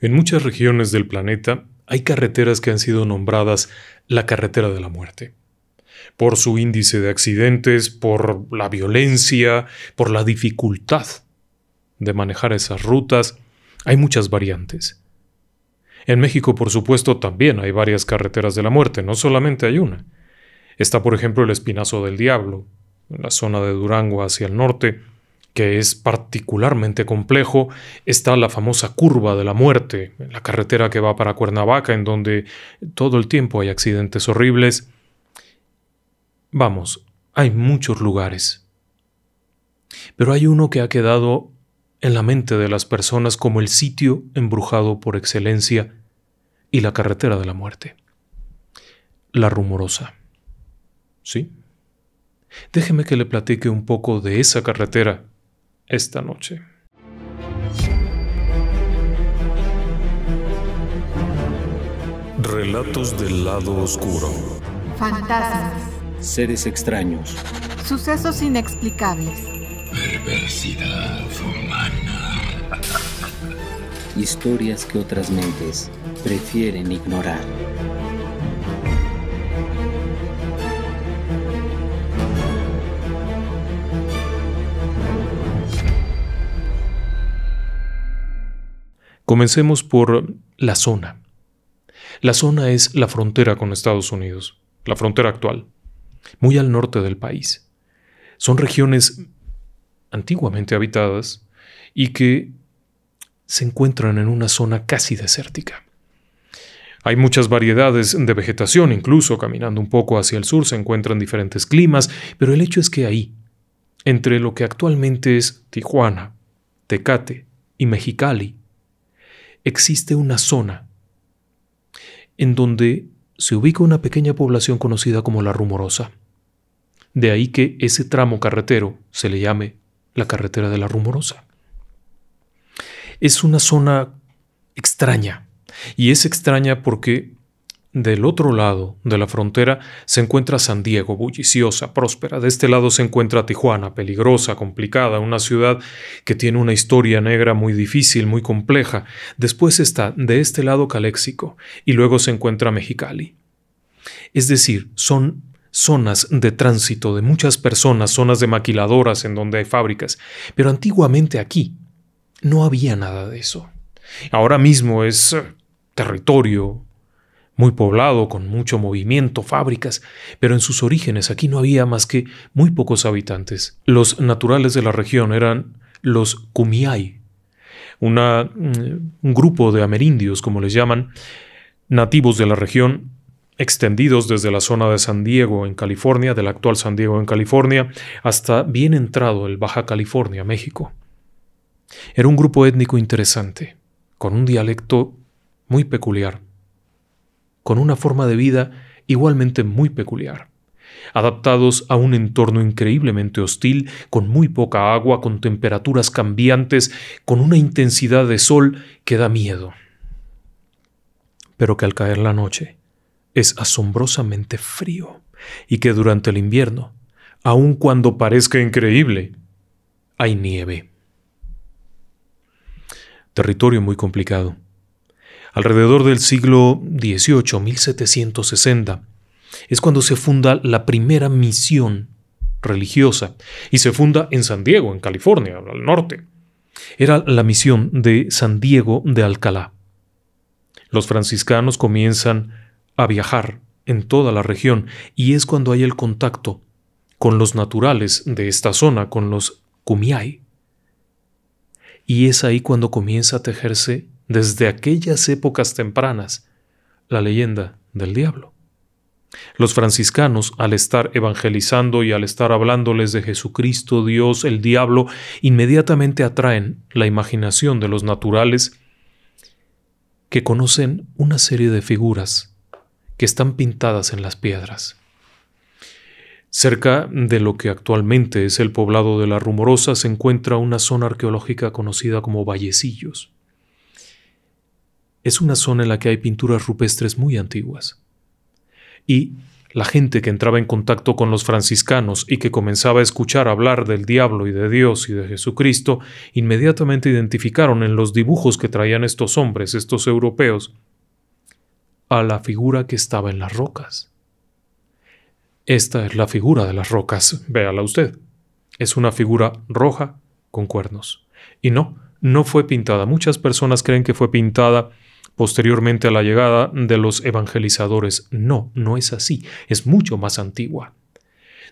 En muchas regiones del planeta hay carreteras que han sido nombradas la carretera de la muerte. Por su índice de accidentes, por la violencia, por la dificultad de manejar esas rutas, hay muchas variantes. En México, por supuesto, también hay varias carreteras de la muerte, no solamente hay una. Está, por ejemplo, el Espinazo del Diablo, en la zona de Durango hacia el norte, que es particularmente complejo, está la famosa curva de la muerte, la carretera que va para Cuernavaca, en donde todo el tiempo hay accidentes horribles. Vamos, hay muchos lugares. Pero hay uno que ha quedado en la mente de las personas como el sitio embrujado por excelencia y la carretera de la muerte. La rumorosa. ¿Sí? Déjeme que le platique un poco de esa carretera esta noche. Relatos del lado oscuro. Fantasmas. Seres extraños. Sucesos inexplicables. Perversidad humana. Historias que otras mentes prefieren ignorar. Comencemos por la zona. La zona es la frontera con Estados Unidos, la frontera actual, muy al norte del país. Son regiones antiguamente habitadas y que se encuentran en una zona casi desértica. Hay muchas variedades de vegetación, incluso caminando un poco hacia el sur se encuentran diferentes climas, pero el hecho es que ahí, entre lo que actualmente es Tijuana, Tecate y Mexicali, existe una zona en donde se ubica una pequeña población conocida como la Rumorosa. De ahí que ese tramo carretero se le llame la carretera de la Rumorosa. Es una zona extraña, y es extraña porque del otro lado de la frontera se encuentra San Diego, bulliciosa, próspera. De este lado se encuentra Tijuana, peligrosa, complicada, una ciudad que tiene una historia negra muy difícil, muy compleja. Después está de este lado Caléxico y luego se encuentra Mexicali. Es decir, son zonas de tránsito de muchas personas, zonas de maquiladoras en donde hay fábricas. Pero antiguamente aquí no había nada de eso. Ahora mismo es eh, territorio muy poblado, con mucho movimiento, fábricas, pero en sus orígenes aquí no había más que muy pocos habitantes. Los naturales de la región eran los Kumiai, mm, un grupo de amerindios, como les llaman, nativos de la región, extendidos desde la zona de San Diego en California, del actual San Diego en California, hasta bien entrado el Baja California, México. Era un grupo étnico interesante, con un dialecto muy peculiar con una forma de vida igualmente muy peculiar, adaptados a un entorno increíblemente hostil, con muy poca agua, con temperaturas cambiantes, con una intensidad de sol que da miedo, pero que al caer la noche es asombrosamente frío y que durante el invierno, aun cuando parezca increíble, hay nieve. Territorio muy complicado alrededor del siglo XVIII, 1760, es cuando se funda la primera misión religiosa y se funda en San Diego, en California, al norte. Era la misión de San Diego de Alcalá. Los franciscanos comienzan a viajar en toda la región y es cuando hay el contacto con los naturales de esta zona, con los Kumiai. Y es ahí cuando comienza a tejerse desde aquellas épocas tempranas, la leyenda del diablo. Los franciscanos, al estar evangelizando y al estar hablándoles de Jesucristo, Dios, el diablo, inmediatamente atraen la imaginación de los naturales que conocen una serie de figuras que están pintadas en las piedras. Cerca de lo que actualmente es el poblado de la Rumorosa se encuentra una zona arqueológica conocida como Vallecillos. Es una zona en la que hay pinturas rupestres muy antiguas. Y La gente que entraba en contacto con los franciscanos y que comenzaba a escuchar hablar del diablo y de Dios y de Jesucristo, inmediatamente identificaron en los dibujos que traían estos hombres, estos europeos, a la figura que estaba en las rocas. Esta es la figura de las rocas, véala usted. Es una figura roja con cuernos. Y no, no fue pintada. Muchas personas creen que fue pintada posteriormente a la llegada de los evangelizadores. No, no es así, es mucho más antigua.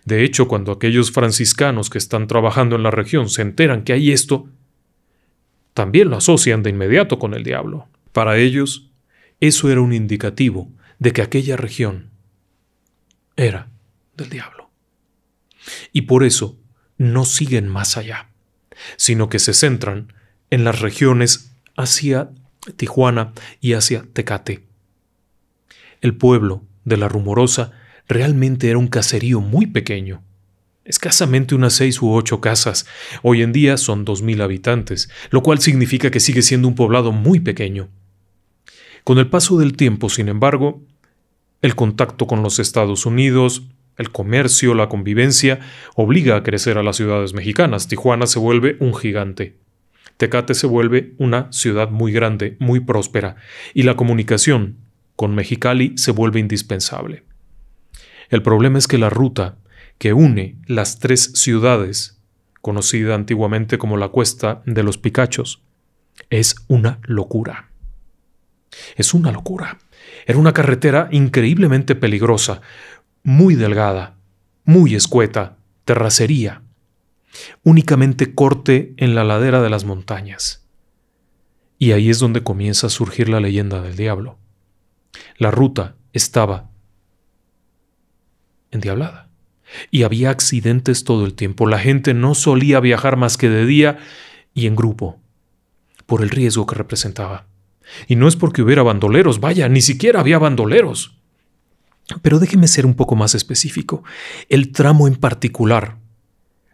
De hecho, cuando aquellos franciscanos que están trabajando en la región se enteran que hay esto, también lo asocian de inmediato con el diablo. Para ellos, eso era un indicativo de que aquella región era del diablo. Y por eso no siguen más allá, sino que se centran en las regiones hacia Tijuana y hacia Tecate. El pueblo de la Rumorosa realmente era un caserío muy pequeño. Escasamente unas seis u ocho casas. Hoy en día son dos mil habitantes, lo cual significa que sigue siendo un poblado muy pequeño. Con el paso del tiempo, sin embargo, el contacto con los Estados Unidos, el comercio, la convivencia, obliga a crecer a las ciudades mexicanas. Tijuana se vuelve un gigante. Tecate se vuelve una ciudad muy grande, muy próspera, y la comunicación con Mexicali se vuelve indispensable. El problema es que la ruta que une las tres ciudades, conocida antiguamente como la Cuesta de los Picachos, es una locura. Es una locura. Era una carretera increíblemente peligrosa, muy delgada, muy escueta, terracería, únicamente corte en la ladera de las montañas. Y ahí es donde comienza a surgir la leyenda del diablo. La ruta estaba endiablada. Y había accidentes todo el tiempo. La gente no solía viajar más que de día y en grupo, por el riesgo que representaba. Y no es porque hubiera bandoleros, vaya, ni siquiera había bandoleros. Pero déjeme ser un poco más específico. El tramo en particular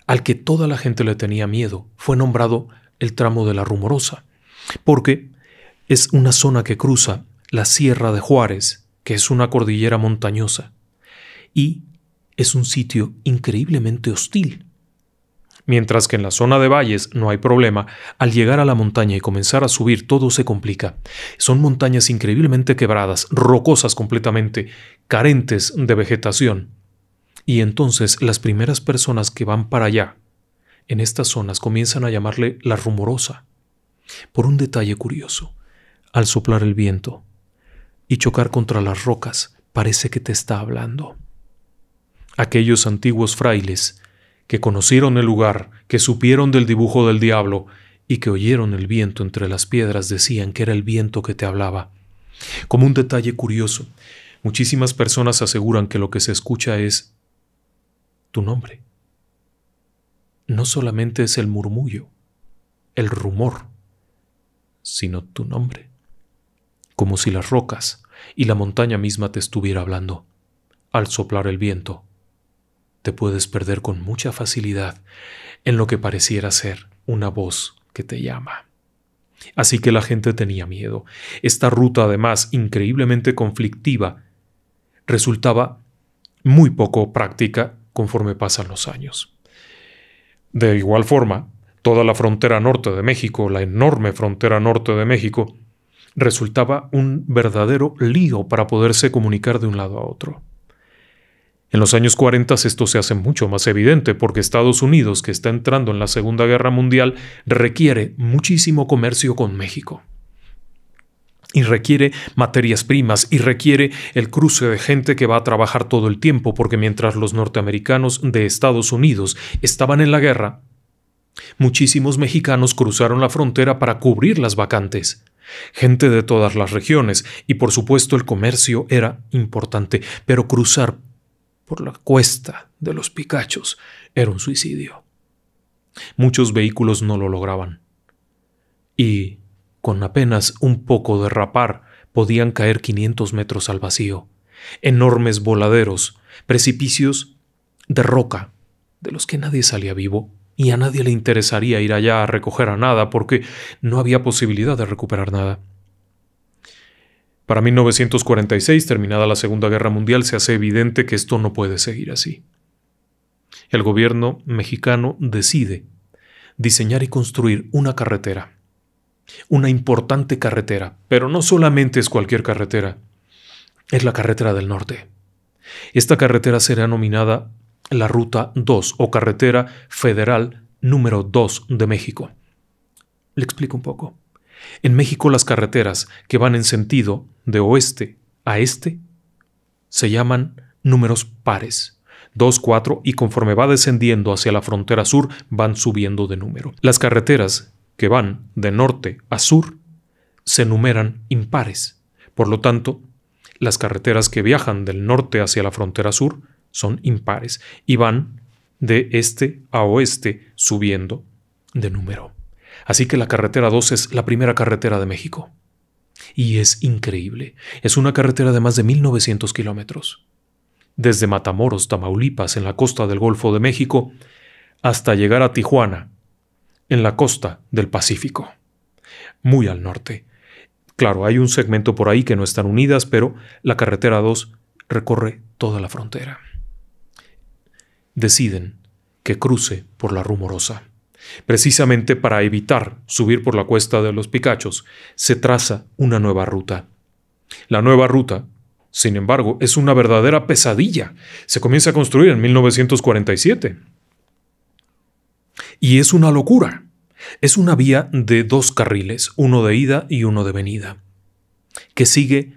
al que toda la gente le tenía miedo fue nombrado el tramo de la Rumorosa, porque es una zona que cruza la Sierra de Juárez, que es una cordillera montañosa, y es un sitio increíblemente hostil. Mientras que en la zona de valles no hay problema, al llegar a la montaña y comenzar a subir todo se complica. Son montañas increíblemente quebradas, rocosas completamente, carentes de vegetación. Y entonces las primeras personas que van para allá, en estas zonas, comienzan a llamarle la rumorosa, por un detalle curioso. Al soplar el viento y chocar contra las rocas, parece que te está hablando. Aquellos antiguos frailes que conocieron el lugar, que supieron del dibujo del diablo y que oyeron el viento entre las piedras decían que era el viento que te hablaba. Como un detalle curioso, muchísimas personas aseguran que lo que se escucha es tu nombre. No solamente es el murmullo, el rumor, sino tu nombre, como si las rocas y la montaña misma te estuviera hablando. Al soplar el viento, te puedes perder con mucha facilidad en lo que pareciera ser una voz que te llama. Así que la gente tenía miedo. Esta ruta, además increíblemente conflictiva, resultaba muy poco práctica conforme pasan los años. De igual forma, toda la frontera norte de México, la enorme frontera norte de México, resultaba un verdadero lío para poderse comunicar de un lado a otro. En los años 40 esto se hace mucho más evidente porque Estados Unidos, que está entrando en la Segunda Guerra Mundial, requiere muchísimo comercio con México y requiere materias primas y requiere el cruce de gente que va a trabajar todo el tiempo, porque mientras los norteamericanos de Estados Unidos estaban en la guerra, muchísimos mexicanos cruzaron la frontera para cubrir las vacantes. Gente de todas las regiones, y por supuesto el comercio era importante, pero cruzar por la cuesta de los Picachos era un suicidio. Muchos vehículos no lo lograban. Y con apenas un poco de rapar, podían caer 500 metros al vacío. Enormes voladeros, precipicios de roca, de los que nadie salía vivo, y a nadie le interesaría ir allá a recoger a nada porque no había posibilidad de recuperar nada. Para 1946, terminada la Segunda Guerra Mundial, se hace evidente que esto no puede seguir así. El gobierno mexicano decide diseñar y construir una carretera, una importante carretera, pero no solamente es cualquier carretera, es la carretera del norte. Esta carretera será nominada la Ruta 2 o Carretera Federal número 2 de México. Le explico un poco. En México las carreteras que van en sentido de oeste a este se llaman números pares. 2, 4 y conforme va descendiendo hacia la frontera sur van subiendo de número. Las carreteras que van de norte a sur se numeran impares. Por lo tanto, las carreteras que viajan del norte hacia la frontera sur son impares y van de este a oeste subiendo de número. Así que la carretera 2 es la primera carretera de México. Y es increíble. Es una carretera de más de 1900 kilómetros. Desde Matamoros, Tamaulipas, en la costa del Golfo de México, hasta llegar a Tijuana, en la costa del Pacífico. Muy al norte. Claro, hay un segmento por ahí que no están unidas, pero la carretera 2 recorre toda la frontera. Deciden que cruce por la rumorosa. Precisamente para evitar subir por la cuesta de los Picachos, se traza una nueva ruta. La nueva ruta, sin embargo, es una verdadera pesadilla. Se comienza a construir en 1947. Y es una locura. Es una vía de dos carriles, uno de ida y uno de venida, que sigue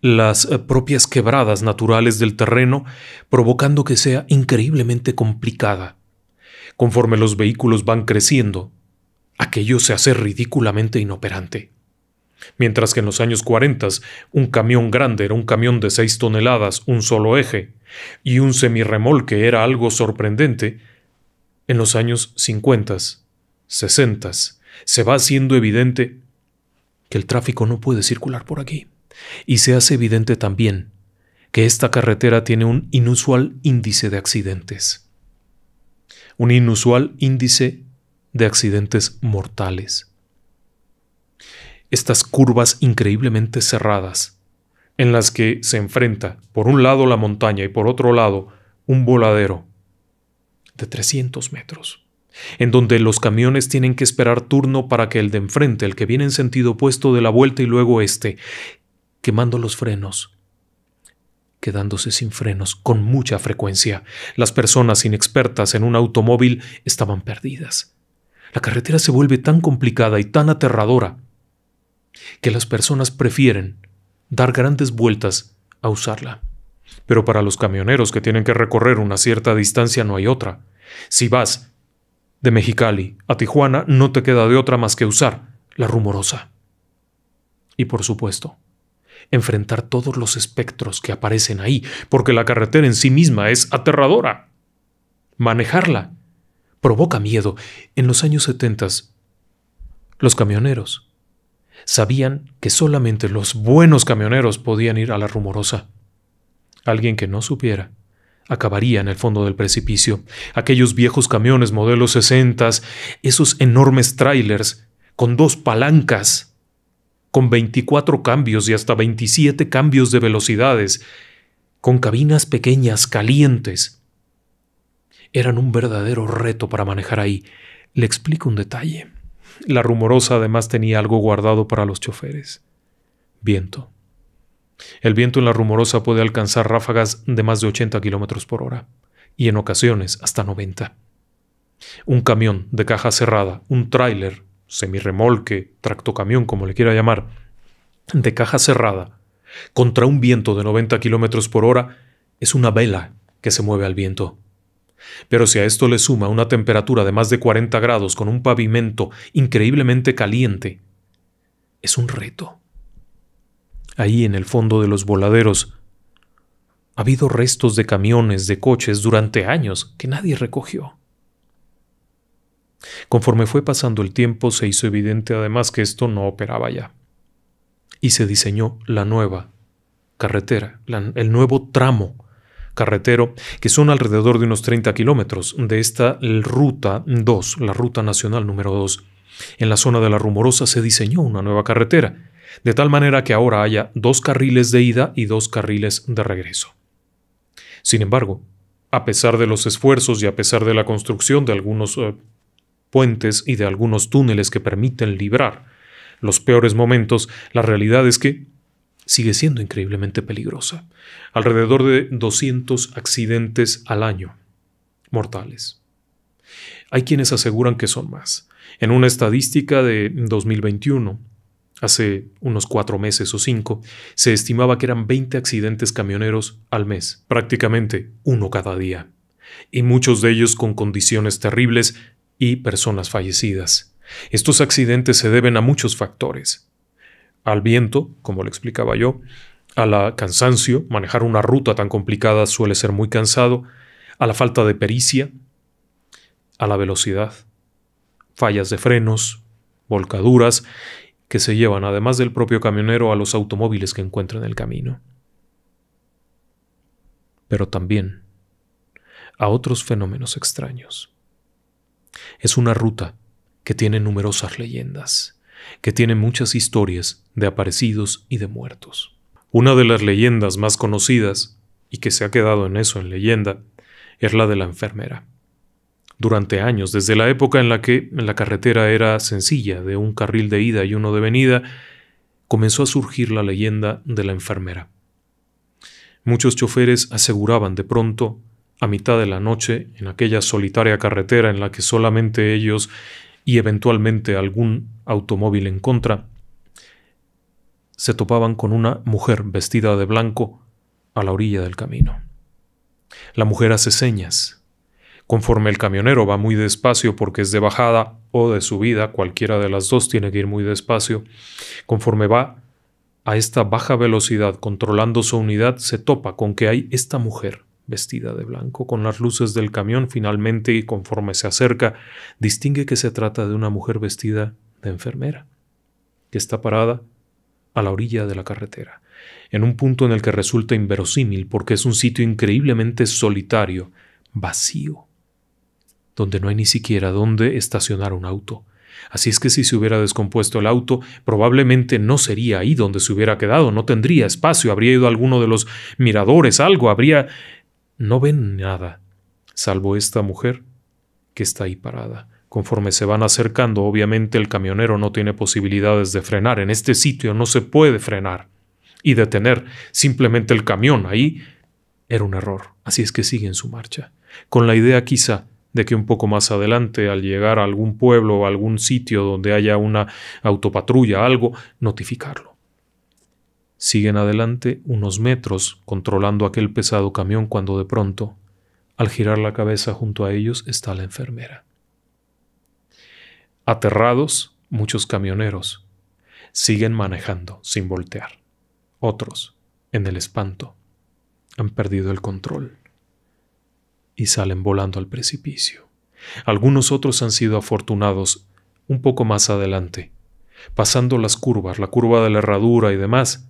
las eh, propias quebradas naturales del terreno, provocando que sea increíblemente complicada Conforme los vehículos van creciendo, aquello se hace ridículamente inoperante. Mientras que en los años 40 un camión grande era un camión de 6 toneladas, un solo eje, y un semirremolque era algo sorprendente, en los años 50, 60 se va haciendo evidente que el tráfico no puede circular por aquí. Y se hace evidente también que esta carretera tiene un inusual índice de accidentes un inusual índice de accidentes mortales. Estas curvas increíblemente cerradas, en las que se enfrenta por un lado la montaña y por otro lado un voladero de 300 metros, en donde los camiones tienen que esperar turno para que el de enfrente, el que viene en sentido opuesto de la vuelta y luego este, quemando los frenos, quedándose sin frenos con mucha frecuencia. Las personas inexpertas en un automóvil estaban perdidas. La carretera se vuelve tan complicada y tan aterradora que las personas prefieren dar grandes vueltas a usarla. Pero para los camioneros que tienen que recorrer una cierta distancia no hay otra. Si vas de Mexicali a Tijuana, no te queda de otra más que usar la rumorosa. Y por supuesto, enfrentar todos los espectros que aparecen ahí, porque la carretera en sí misma es aterradora. Manejarla provoca miedo. En los años 70, los camioneros sabían que solamente los buenos camioneros podían ir a la rumorosa. Alguien que no supiera acabaría en el fondo del precipicio. Aquellos viejos camiones modelos 60, esos enormes trailers con dos palancas con 24 cambios y hasta 27 cambios de velocidades, con cabinas pequeñas, calientes. Eran un verdadero reto para manejar ahí. Le explico un detalle. La rumorosa además tenía algo guardado para los choferes. Viento. El viento en la rumorosa puede alcanzar ráfagas de más de 80 kilómetros por hora, y en ocasiones hasta 90. Un camión de caja cerrada, un tráiler semirremolque, tractocamión, como le quiera llamar, de caja cerrada, contra un viento de 90 kilómetros por hora, es una vela que se mueve al viento. Pero si a esto le suma una temperatura de más de 40 grados con un pavimento increíblemente caliente, es un reto. Ahí en el fondo de los voladeros ha habido restos de camiones, de coches durante años que nadie recogió. Conforme fue pasando el tiempo se hizo evidente además que esto no operaba ya. Y se diseñó la nueva carretera, el nuevo tramo carretero, que son alrededor de unos 30 kilómetros de esta ruta 2, la ruta nacional número 2. En la zona de la Rumorosa se diseñó una nueva carretera, de tal manera que ahora haya dos carriles de ida y dos carriles de regreso. Sin embargo, a pesar de los esfuerzos y a pesar de la construcción de algunos eh, puentes y de algunos túneles que permiten librar los peores momentos, la realidad es que sigue siendo increíblemente peligrosa. Alrededor de 200 accidentes al año mortales. Hay quienes aseguran que son más. En una estadística de 2021, hace unos cuatro meses o cinco, se estimaba que eran 20 accidentes camioneros al mes, prácticamente uno cada día, y muchos de ellos con condiciones terribles y personas fallecidas. Estos accidentes se deben a muchos factores. Al viento, como le explicaba yo, a la cansancio, manejar una ruta tan complicada suele ser muy cansado, a la falta de pericia, a la velocidad, fallas de frenos, volcaduras, que se llevan además del propio camionero a los automóviles que encuentra en el camino. Pero también a otros fenómenos extraños. Es una ruta que tiene numerosas leyendas, que tiene muchas historias de aparecidos y de muertos. Una de las leyendas más conocidas, y que se ha quedado en eso en leyenda, es la de la enfermera. Durante años, desde la época en la que la carretera era sencilla, de un carril de ida y uno de venida, comenzó a surgir la leyenda de la enfermera. Muchos choferes aseguraban de pronto, a mitad de la noche, en aquella solitaria carretera en la que solamente ellos y eventualmente algún automóvil en contra, se topaban con una mujer vestida de blanco a la orilla del camino. La mujer hace señas. Conforme el camionero va muy despacio porque es de bajada o de subida, cualquiera de las dos tiene que ir muy despacio, conforme va a esta baja velocidad controlando su unidad, se topa con que hay esta mujer vestida de blanco, con las luces del camión finalmente y conforme se acerca, distingue que se trata de una mujer vestida de enfermera, que está parada a la orilla de la carretera, en un punto en el que resulta inverosímil porque es un sitio increíblemente solitario, vacío, donde no hay ni siquiera dónde estacionar un auto. Así es que si se hubiera descompuesto el auto, probablemente no sería ahí donde se hubiera quedado, no tendría espacio, habría ido a alguno de los miradores, algo, habría no ven nada, salvo esta mujer que está ahí parada. Conforme se van acercando, obviamente el camionero no tiene posibilidades de frenar. En este sitio no se puede frenar y detener simplemente el camión. Ahí era un error. Así es que siguen su marcha, con la idea quizá de que un poco más adelante, al llegar a algún pueblo o algún sitio donde haya una autopatrulla, algo, notificarlo. Siguen adelante unos metros controlando aquel pesado camión cuando de pronto, al girar la cabeza junto a ellos, está la enfermera. Aterrados, muchos camioneros siguen manejando sin voltear. Otros, en el espanto, han perdido el control y salen volando al precipicio. Algunos otros han sido afortunados un poco más adelante, pasando las curvas, la curva de la herradura y demás,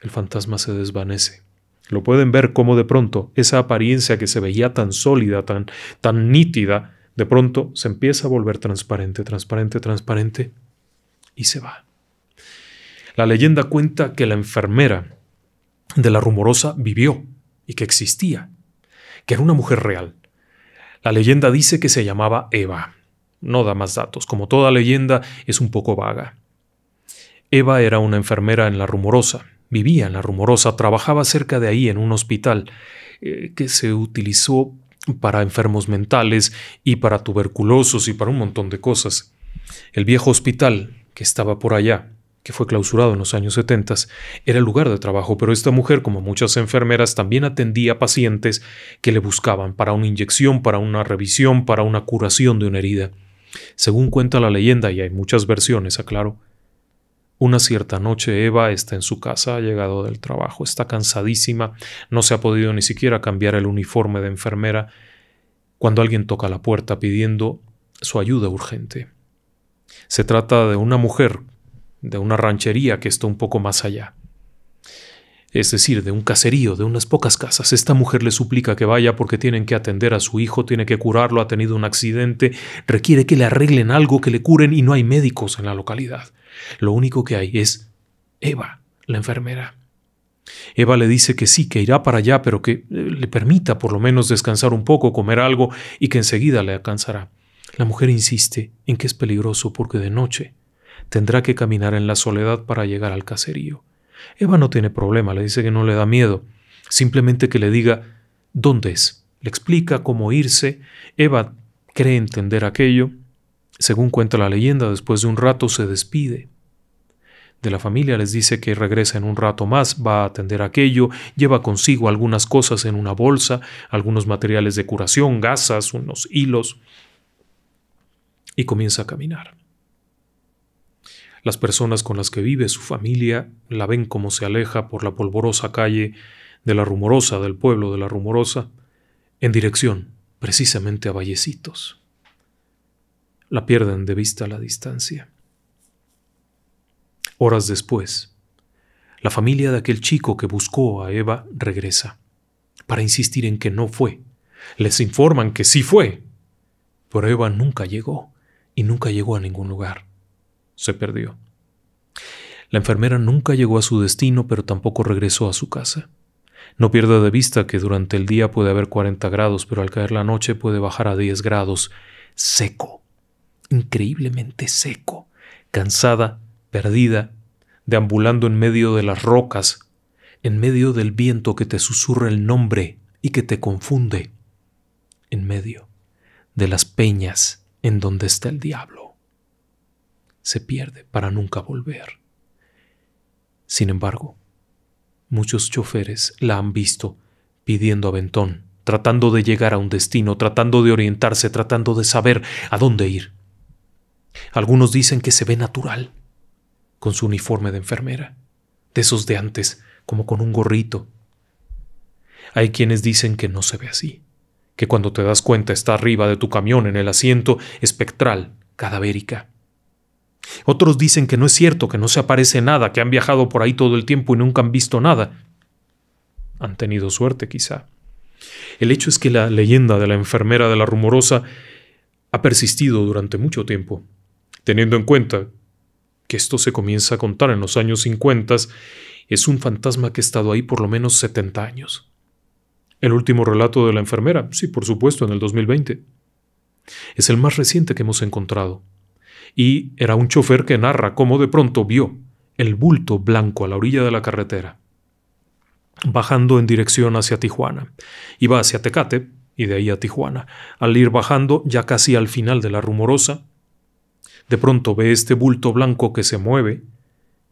el fantasma se desvanece. Lo pueden ver como de pronto esa apariencia que se veía tan sólida, tan, tan nítida, de pronto se empieza a volver transparente, transparente, transparente y se va. La leyenda cuenta que la enfermera de la rumorosa vivió y que existía, que era una mujer real. La leyenda dice que se llamaba Eva. No da más datos, como toda leyenda es un poco vaga. Eva era una enfermera en la rumorosa, Vivía en la rumorosa, trabajaba cerca de ahí en un hospital eh, que se utilizó para enfermos mentales y para tuberculosos y para un montón de cosas. El viejo hospital que estaba por allá, que fue clausurado en los años 70, era lugar de trabajo, pero esta mujer, como muchas enfermeras, también atendía pacientes que le buscaban para una inyección, para una revisión, para una curación de una herida. Según cuenta la leyenda, y hay muchas versiones, aclaro, una cierta noche Eva está en su casa, ha llegado del trabajo, está cansadísima, no se ha podido ni siquiera cambiar el uniforme de enfermera, cuando alguien toca la puerta pidiendo su ayuda urgente. Se trata de una mujer, de una ranchería que está un poco más allá. Es decir, de un caserío, de unas pocas casas. Esta mujer le suplica que vaya porque tienen que atender a su hijo, tiene que curarlo, ha tenido un accidente, requiere que le arreglen algo, que le curen y no hay médicos en la localidad. Lo único que hay es Eva, la enfermera. Eva le dice que sí, que irá para allá, pero que eh, le permita por lo menos descansar un poco, comer algo y que enseguida le alcanzará. La mujer insiste en que es peligroso porque de noche tendrá que caminar en la soledad para llegar al caserío. Eva no tiene problema, le dice que no le da miedo, simplemente que le diga dónde es. Le explica cómo irse. Eva cree entender aquello. Según cuenta la leyenda, después de un rato se despide de la familia, les dice que regresa en un rato más, va a atender aquello, lleva consigo algunas cosas en una bolsa, algunos materiales de curación, gasas, unos hilos, y comienza a caminar. Las personas con las que vive su familia la ven como se aleja por la polvorosa calle de la rumorosa, del pueblo de la rumorosa, en dirección precisamente a Vallecitos. La pierden de vista a la distancia. Horas después, la familia de aquel chico que buscó a Eva regresa, para insistir en que no fue. Les informan que sí fue, pero Eva nunca llegó y nunca llegó a ningún lugar. Se perdió. La enfermera nunca llegó a su destino, pero tampoco regresó a su casa. No pierda de vista que durante el día puede haber 40 grados, pero al caer la noche puede bajar a 10 grados, seco, increíblemente seco, cansada perdida, deambulando en medio de las rocas, en medio del viento que te susurra el nombre y que te confunde, en medio de las peñas en donde está el diablo. Se pierde para nunca volver. Sin embargo, muchos choferes la han visto pidiendo aventón, tratando de llegar a un destino, tratando de orientarse, tratando de saber a dónde ir. Algunos dicen que se ve natural, con su uniforme de enfermera, de esos de antes, como con un gorrito. Hay quienes dicen que no se ve así, que cuando te das cuenta está arriba de tu camión en el asiento espectral, cadavérica. Otros dicen que no es cierto, que no se aparece nada, que han viajado por ahí todo el tiempo y nunca han visto nada. Han tenido suerte, quizá. El hecho es que la leyenda de la enfermera de la rumorosa ha persistido durante mucho tiempo, teniendo en cuenta que esto se comienza a contar en los años 50, es un fantasma que ha estado ahí por lo menos 70 años. El último relato de la enfermera, sí, por supuesto, en el 2020. Es el más reciente que hemos encontrado. Y era un chofer que narra cómo de pronto vio el bulto blanco a la orilla de la carretera, bajando en dirección hacia Tijuana. Iba hacia Tecate y de ahí a Tijuana. Al ir bajando, ya casi al final de la rumorosa, de pronto ve este bulto blanco que se mueve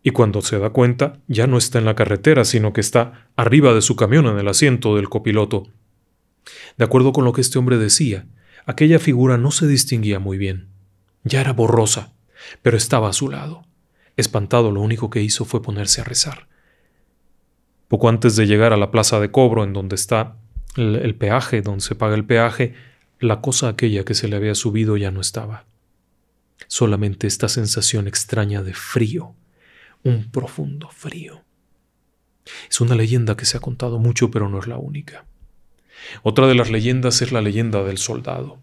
y cuando se da cuenta ya no está en la carretera, sino que está arriba de su camión en el asiento del copiloto. De acuerdo con lo que este hombre decía, aquella figura no se distinguía muy bien. Ya era borrosa, pero estaba a su lado. Espantado, lo único que hizo fue ponerse a rezar. Poco antes de llegar a la plaza de cobro, en donde está el, el peaje, donde se paga el peaje, la cosa aquella que se le había subido ya no estaba solamente esta sensación extraña de frío, un profundo frío. Es una leyenda que se ha contado mucho, pero no es la única. Otra de las leyendas es la leyenda del soldado.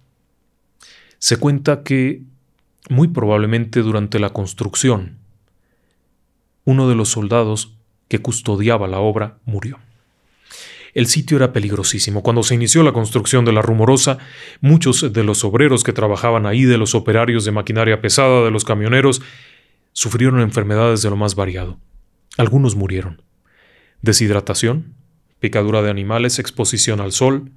Se cuenta que, muy probablemente durante la construcción, uno de los soldados que custodiaba la obra murió. El sitio era peligrosísimo. Cuando se inició la construcción de la rumorosa, muchos de los obreros que trabajaban ahí, de los operarios de maquinaria pesada, de los camioneros, sufrieron enfermedades de lo más variado. Algunos murieron. Deshidratación, picadura de animales, exposición al sol.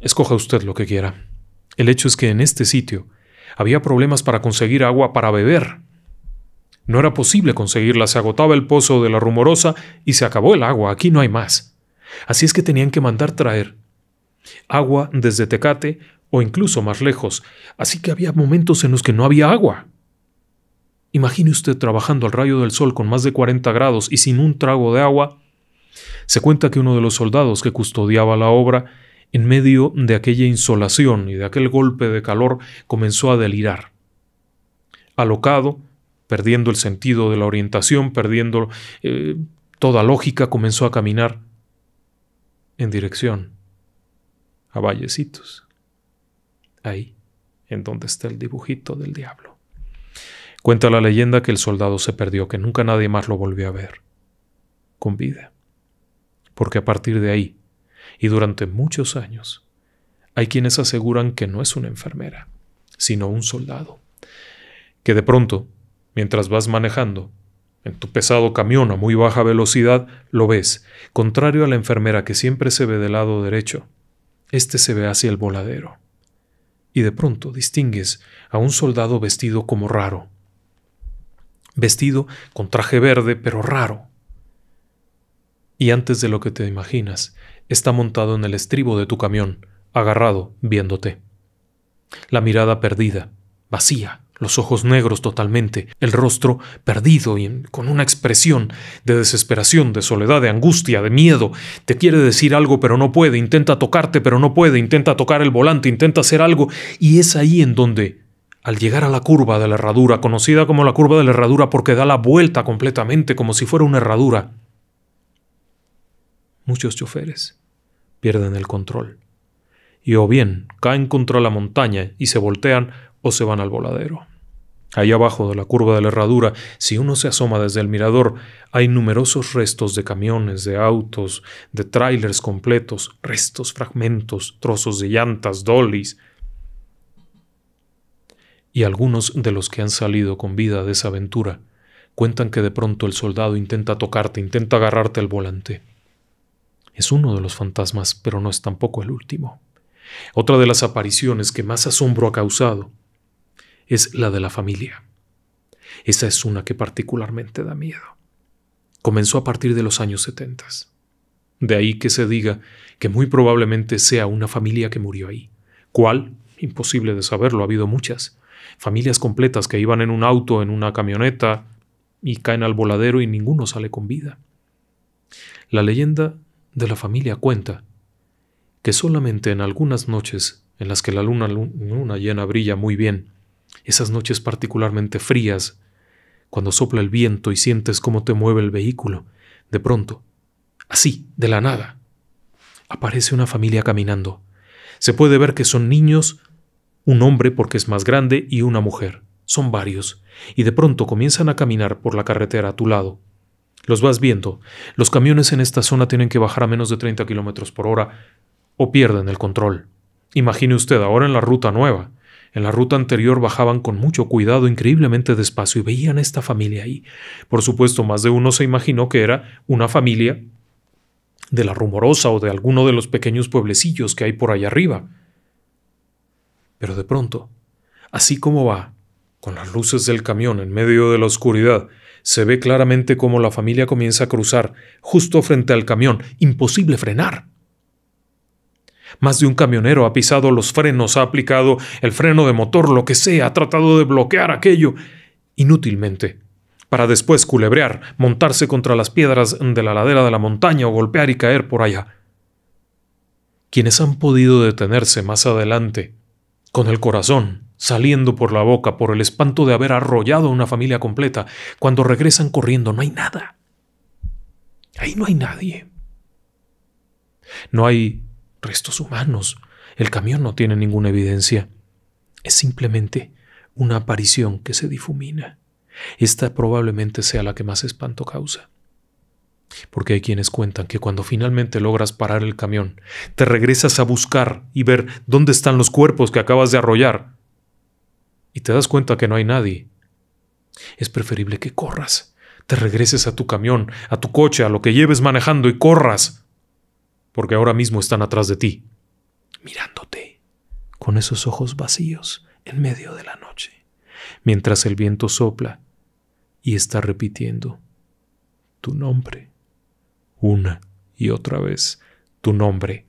Escoja usted lo que quiera. El hecho es que en este sitio había problemas para conseguir agua para beber. No era posible conseguirla, se agotaba el pozo de la rumorosa y se acabó el agua, aquí no hay más. Así es que tenían que mandar traer agua desde Tecate o incluso más lejos, así que había momentos en los que no había agua. Imagine usted trabajando al rayo del sol con más de 40 grados y sin un trago de agua. Se cuenta que uno de los soldados que custodiaba la obra, en medio de aquella insolación y de aquel golpe de calor, comenzó a delirar. Alocado, perdiendo el sentido de la orientación, perdiendo eh, toda lógica, comenzó a caminar en dirección a Vallecitos, ahí en donde está el dibujito del diablo. Cuenta la leyenda que el soldado se perdió, que nunca nadie más lo volvió a ver, con vida. Porque a partir de ahí, y durante muchos años, hay quienes aseguran que no es una enfermera, sino un soldado, que de pronto, mientras vas manejando, en tu pesado camión a muy baja velocidad, lo ves, contrario a la enfermera que siempre se ve del lado derecho, este se ve hacia el voladero. Y de pronto distingues a un soldado vestido como raro, vestido con traje verde pero raro. Y antes de lo que te imaginas, está montado en el estribo de tu camión, agarrado, viéndote. La mirada perdida, vacía, los ojos negros totalmente, el rostro perdido y con una expresión de desesperación, de soledad, de angustia, de miedo. Te quiere decir algo pero no puede, intenta tocarte pero no puede, intenta tocar el volante, intenta hacer algo y es ahí en donde, al llegar a la curva de la herradura, conocida como la curva de la herradura porque da la vuelta completamente como si fuera una herradura, muchos choferes pierden el control y o bien caen contra la montaña y se voltean o se van al voladero. Ahí abajo de la curva de la herradura, si uno se asoma desde el mirador, hay numerosos restos de camiones, de autos, de trailers completos, restos, fragmentos, trozos de llantas, dollies. Y algunos de los que han salido con vida de esa aventura cuentan que de pronto el soldado intenta tocarte, intenta agarrarte al volante. Es uno de los fantasmas, pero no es tampoco el último. Otra de las apariciones que más asombro ha causado es la de la familia. Esa es una que particularmente da miedo. Comenzó a partir de los años 70. De ahí que se diga que muy probablemente sea una familia que murió ahí. ¿Cuál? Imposible de saberlo, ha habido muchas. Familias completas que iban en un auto, en una camioneta, y caen al voladero y ninguno sale con vida. La leyenda de la familia cuenta que solamente en algunas noches en las que la luna, luna llena brilla muy bien, esas noches particularmente frías, cuando sopla el viento y sientes cómo te mueve el vehículo, de pronto, así, de la nada, aparece una familia caminando. Se puede ver que son niños, un hombre porque es más grande y una mujer. Son varios, y de pronto comienzan a caminar por la carretera a tu lado. Los vas viendo. Los camiones en esta zona tienen que bajar a menos de 30 kilómetros por hora o pierden el control. Imagine usted ahora en la ruta nueva. En la ruta anterior bajaban con mucho cuidado, increíblemente despacio, y veían esta familia ahí. Por supuesto, más de uno se imaginó que era una familia de la rumorosa o de alguno de los pequeños pueblecillos que hay por allá arriba. Pero de pronto, así como va, con las luces del camión en medio de la oscuridad, se ve claramente cómo la familia comienza a cruzar justo frente al camión. Imposible frenar. Más de un camionero ha pisado los frenos, ha aplicado el freno de motor, lo que sea, ha tratado de bloquear aquello, inútilmente, para después culebrear, montarse contra las piedras de la ladera de la montaña o golpear y caer por allá. Quienes han podido detenerse más adelante, con el corazón saliendo por la boca por el espanto de haber arrollado a una familia completa, cuando regresan corriendo no hay nada. Ahí no hay nadie. No hay restos humanos. El camión no tiene ninguna evidencia. Es simplemente una aparición que se difumina. Esta probablemente sea la que más espanto causa. Porque hay quienes cuentan que cuando finalmente logras parar el camión, te regresas a buscar y ver dónde están los cuerpos que acabas de arrollar. Y te das cuenta que no hay nadie. Es preferible que corras, te regreses a tu camión, a tu coche, a lo que lleves manejando y corras porque ahora mismo están atrás de ti, mirándote, con esos ojos vacíos en medio de la noche, mientras el viento sopla y está repitiendo tu nombre, una y otra vez, tu nombre.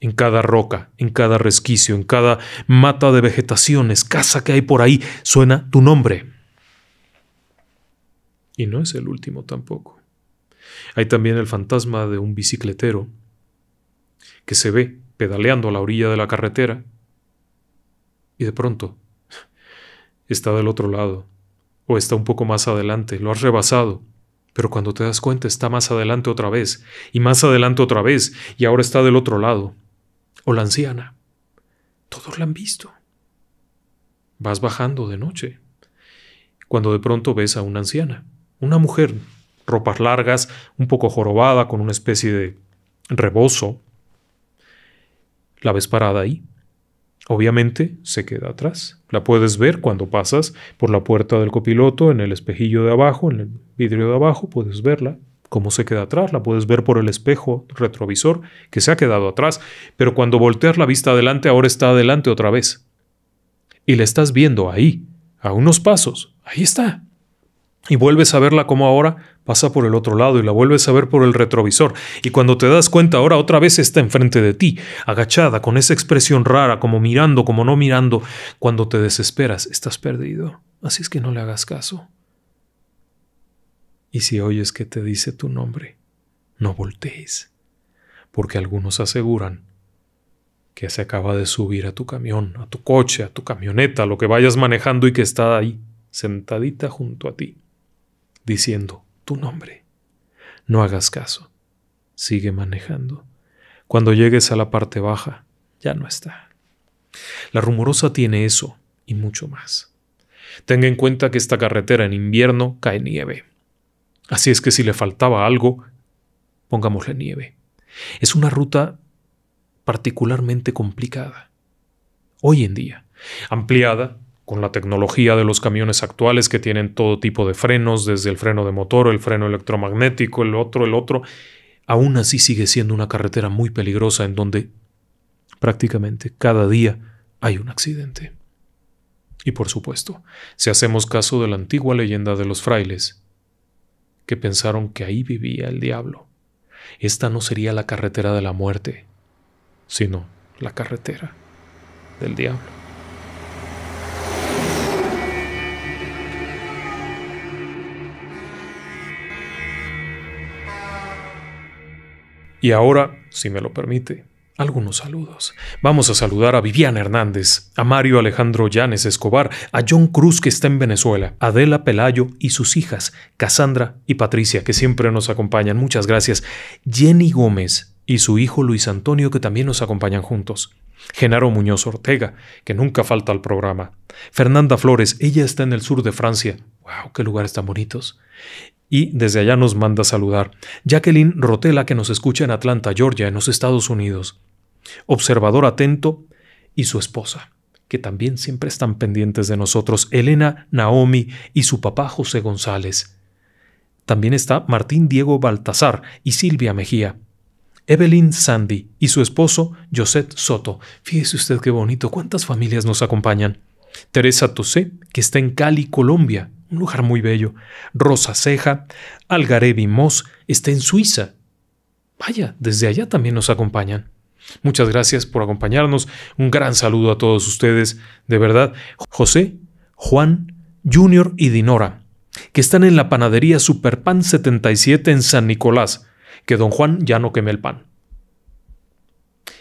En cada roca, en cada resquicio, en cada mata de vegetación, escasa que hay por ahí, suena tu nombre. Y no es el último tampoco. Hay también el fantasma de un bicicletero que se ve pedaleando a la orilla de la carretera y de pronto está del otro lado o está un poco más adelante, lo has rebasado, pero cuando te das cuenta está más adelante otra vez y más adelante otra vez y ahora está del otro lado. O la anciana. Todos la han visto. Vas bajando de noche. cuando de pronto ves a una anciana, una mujer, ropas largas, un poco jorobada, con una especie de rebozo. La ves parada ahí. Obviamente se queda atrás. La puedes ver cuando pasas por la puerta del copiloto, en el espejillo de abajo, en el vidrio de abajo, puedes verla cómo se queda atrás, la puedes ver por el espejo retrovisor que se ha quedado atrás, pero cuando volteas la vista adelante ahora está adelante otra vez. Y la estás viendo ahí, a unos pasos, ahí está. Y vuelves a verla como ahora pasa por el otro lado y la vuelves a ver por el retrovisor. Y cuando te das cuenta ahora otra vez está enfrente de ti, agachada, con esa expresión rara, como mirando, como no mirando. Cuando te desesperas, estás perdido. Así es que no le hagas caso. Y si oyes que te dice tu nombre, no voltees, porque algunos aseguran que se acaba de subir a tu camión, a tu coche, a tu camioneta, a lo que vayas manejando y que está ahí, sentadita junto a ti, diciendo tu nombre. No hagas caso. Sigue manejando. Cuando llegues a la parte baja, ya no está. La rumorosa tiene eso y mucho más. Tenga en cuenta que esta carretera en invierno cae nieve. Así es que si le faltaba algo, pongámosle nieve. Es una ruta particularmente complicada. Hoy en día, ampliada con la tecnología de los camiones actuales que tienen todo tipo de frenos, desde el freno de motor, el freno electromagnético, el otro, el otro, aún así sigue siendo una carretera muy peligrosa en donde prácticamente cada día hay un accidente. Y por supuesto, si hacemos caso de la antigua leyenda de los frailes, que pensaron que ahí vivía el diablo. Esta no sería la carretera de la muerte, sino la carretera del diablo. Y ahora, si me lo permite, algunos saludos. Vamos a saludar a Viviana Hernández, a Mario Alejandro Llanes Escobar, a John Cruz que está en Venezuela, a Adela Pelayo y sus hijas, Cassandra y Patricia, que siempre nos acompañan. Muchas gracias. Jenny Gómez y su hijo Luis Antonio, que también nos acompañan juntos. Genaro Muñoz Ortega, que nunca falta al programa. Fernanda Flores, ella está en el sur de Francia. ¡Wow! ¡Qué lugares tan bonitos! Y desde allá nos manda saludar. Jacqueline Rotela, que nos escucha en Atlanta, Georgia, en los Estados Unidos. Observador atento y su esposa, que también siempre están pendientes de nosotros, Elena Naomi y su papá José González. También está Martín Diego Baltasar y Silvia Mejía. Evelyn Sandy y su esposo José Soto. Fíjese usted qué bonito, cuántas familias nos acompañan. Teresa Tosé, que está en Cali, Colombia, un lugar muy bello. Rosa Ceja, Algarevi Moss está en Suiza. Vaya, desde allá también nos acompañan. Muchas gracias por acompañarnos. Un gran saludo a todos ustedes. De verdad, José, Juan, Junior y Dinora, que están en la panadería Superpan 77 en San Nicolás, que don Juan ya no queme el pan.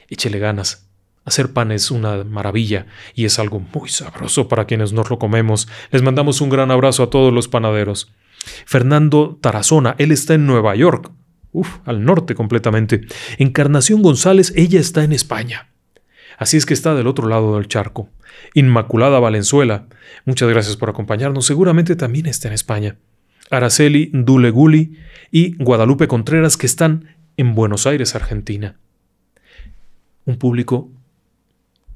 Échele ganas. Hacer pan es una maravilla y es algo muy sabroso para quienes nos lo comemos. Les mandamos un gran abrazo a todos los panaderos. Fernando Tarazona, él está en Nueva York. Uf, al norte completamente. Encarnación González, ella está en España. Así es que está del otro lado del charco. Inmaculada Valenzuela, muchas gracias por acompañarnos. Seguramente también está en España. Araceli Duleguli y Guadalupe Contreras, que están en Buenos Aires, Argentina. Un público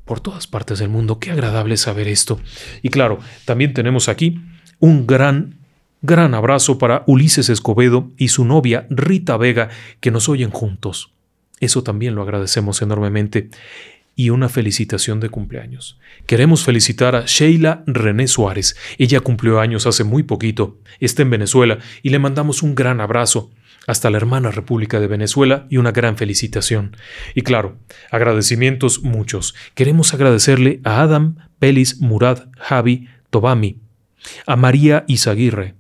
por todas partes del mundo. Qué agradable saber esto. Y claro, también tenemos aquí un gran, gran abrazo para Ulises Escobedo y su novia Rita Vega, que nos oyen juntos. Eso también lo agradecemos enormemente. Y una felicitación de cumpleaños. Queremos felicitar a Sheila René Suárez. Ella cumplió años hace muy poquito. Está en Venezuela y le mandamos un gran abrazo hasta la hermana República de Venezuela y una gran felicitación. Y claro, agradecimientos muchos. Queremos agradecerle a Adam, Pelis, Murad, Javi, Tobami, a María Izaguirre,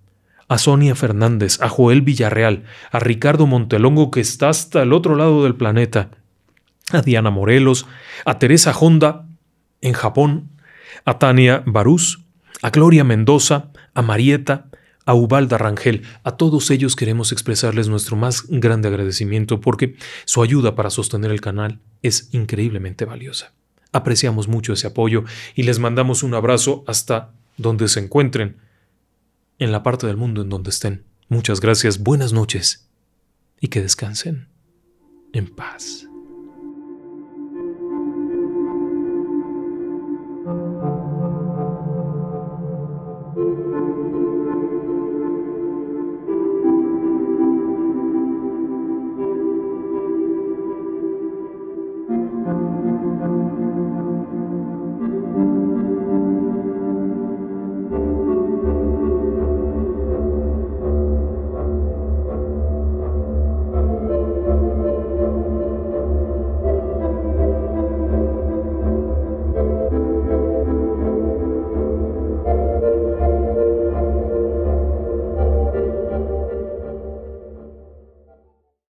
a Sonia Fernández, a Joel Villarreal, a Ricardo Montelongo que está hasta el otro lado del planeta, a Diana Morelos, a Teresa Honda en Japón, a Tania Barús, a Gloria Mendoza, a Marieta, a Ubalda Rangel, a todos ellos queremos expresarles nuestro más grande agradecimiento porque su ayuda para sostener el canal es increíblemente valiosa. Apreciamos mucho ese apoyo y les mandamos un abrazo hasta donde se encuentren en la parte del mundo en donde estén. Muchas gracias, buenas noches y que descansen en paz.